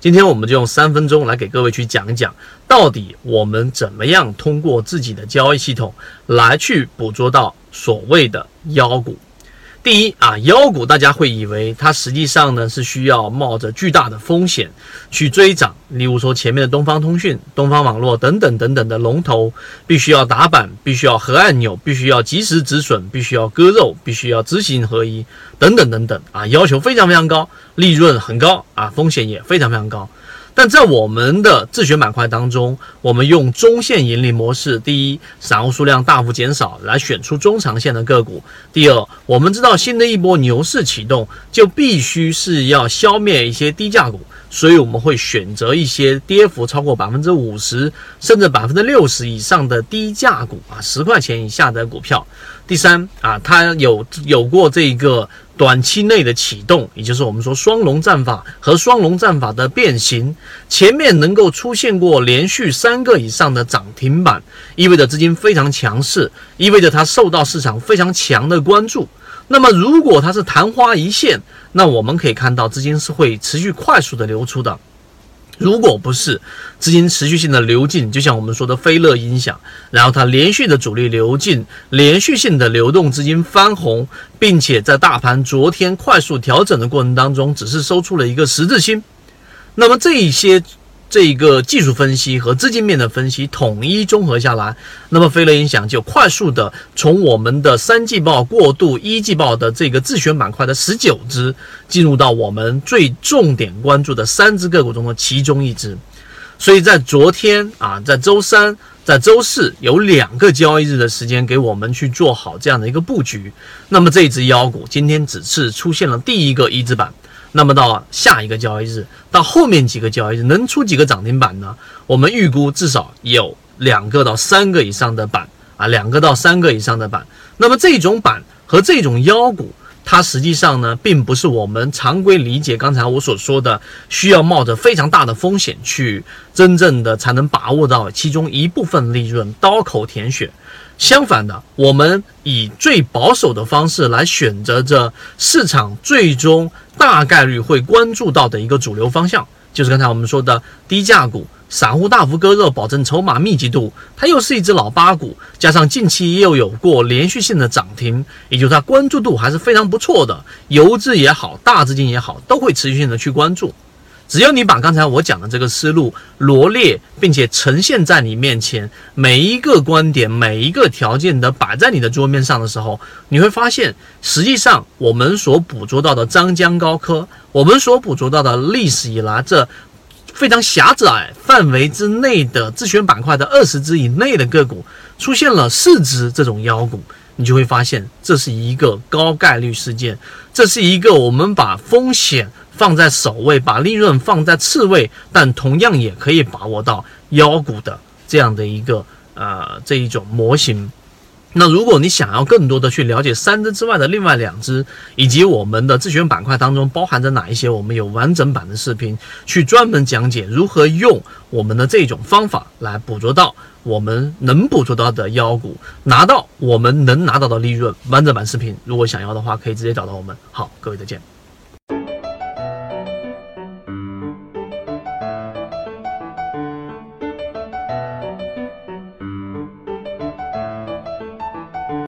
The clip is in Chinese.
今天我们就用三分钟来给各位去讲一讲，到底我们怎么样通过自己的交易系统来去捕捉到所谓的妖股。第一啊，妖股大家会以为它实际上呢是需要冒着巨大的风险去追涨，例如说前面的东方通讯、东方网络等等等等的龙头，必须要打板，必须要合按钮，必须要及时止损，必须要割肉，必须要知行合一等等等等啊，要求非常非常高，利润很高啊，风险也非常非常高。但在我们的自选板块当中，我们用中线盈利模式，第一，散户数量大幅减少，来选出中长线的个股；第二，我们知道新的一波牛市启动，就必须是要消灭一些低价股，所以我们会选择一些跌幅超过百分之五十，甚至百分之六十以上的低价股啊，十块钱以下的股票。第三啊，它有有过这个。短期内的启动，也就是我们说双龙战法和双龙战法的变形，前面能够出现过连续三个以上的涨停板，意味着资金非常强势，意味着它受到市场非常强的关注。那么如果它是昙花一现，那我们可以看到资金是会持续快速的流出的。如果不是资金持续性的流进，就像我们说的飞乐音响，然后它连续的主力流进，连续性的流动资金翻红，并且在大盘昨天快速调整的过程当中，只是收出了一个十字星，那么这一些。这一个技术分析和资金面的分析统一综合下来，那么飞乐音响就快速的从我们的三季报过渡一季报的这个自选板块的十九只，进入到我们最重点关注的三只个股中的其中一只。所以在昨天啊，在周三、在周四有两个交易日的时间给我们去做好这样的一个布局。那么这只妖股今天只是出现了第一个一字板。那么到下一个交易日，到后面几个交易日能出几个涨停板呢？我们预估至少有两个到三个以上的板啊，两个到三个以上的板。那么这种板和这种妖股，它实际上呢，并不是我们常规理解刚才我所说的需要冒着非常大的风险去真正的才能把握到其中一部分利润，刀口舔血。相反的，我们以最保守的方式来选择着市场最终大概率会关注到的一个主流方向，就是刚才我们说的低价股，散户大幅割肉，保证筹码密集度。它又是一只老八股，加上近期又有过连续性的涨停，也就是它关注度还是非常不错的。游资也好，大资金也好，都会持续性的去关注。只要你把刚才我讲的这个思路罗列，并且呈现在你面前，每一个观点、每一个条件的摆在你的桌面上的时候，你会发现，实际上我们所捕捉到的张江高科，我们所捕捉到的历史以来这非常狭窄范围之内的自选板块的二十只以内的个股，出现了四只这种妖股，你就会发现这是一个高概率事件，这是一个我们把风险。放在首位，把利润放在次位，但同样也可以把握到妖股的这样的一个呃这一种模型。那如果你想要更多的去了解三只之外的另外两只，以及我们的自选板块当中包含着哪一些，我们有完整版的视频去专门讲解如何用我们的这种方法来捕捉到我们能捕捉到的妖股，拿到我们能拿到的利润。完整版视频，如果想要的话，可以直接找到我们。好，各位再见。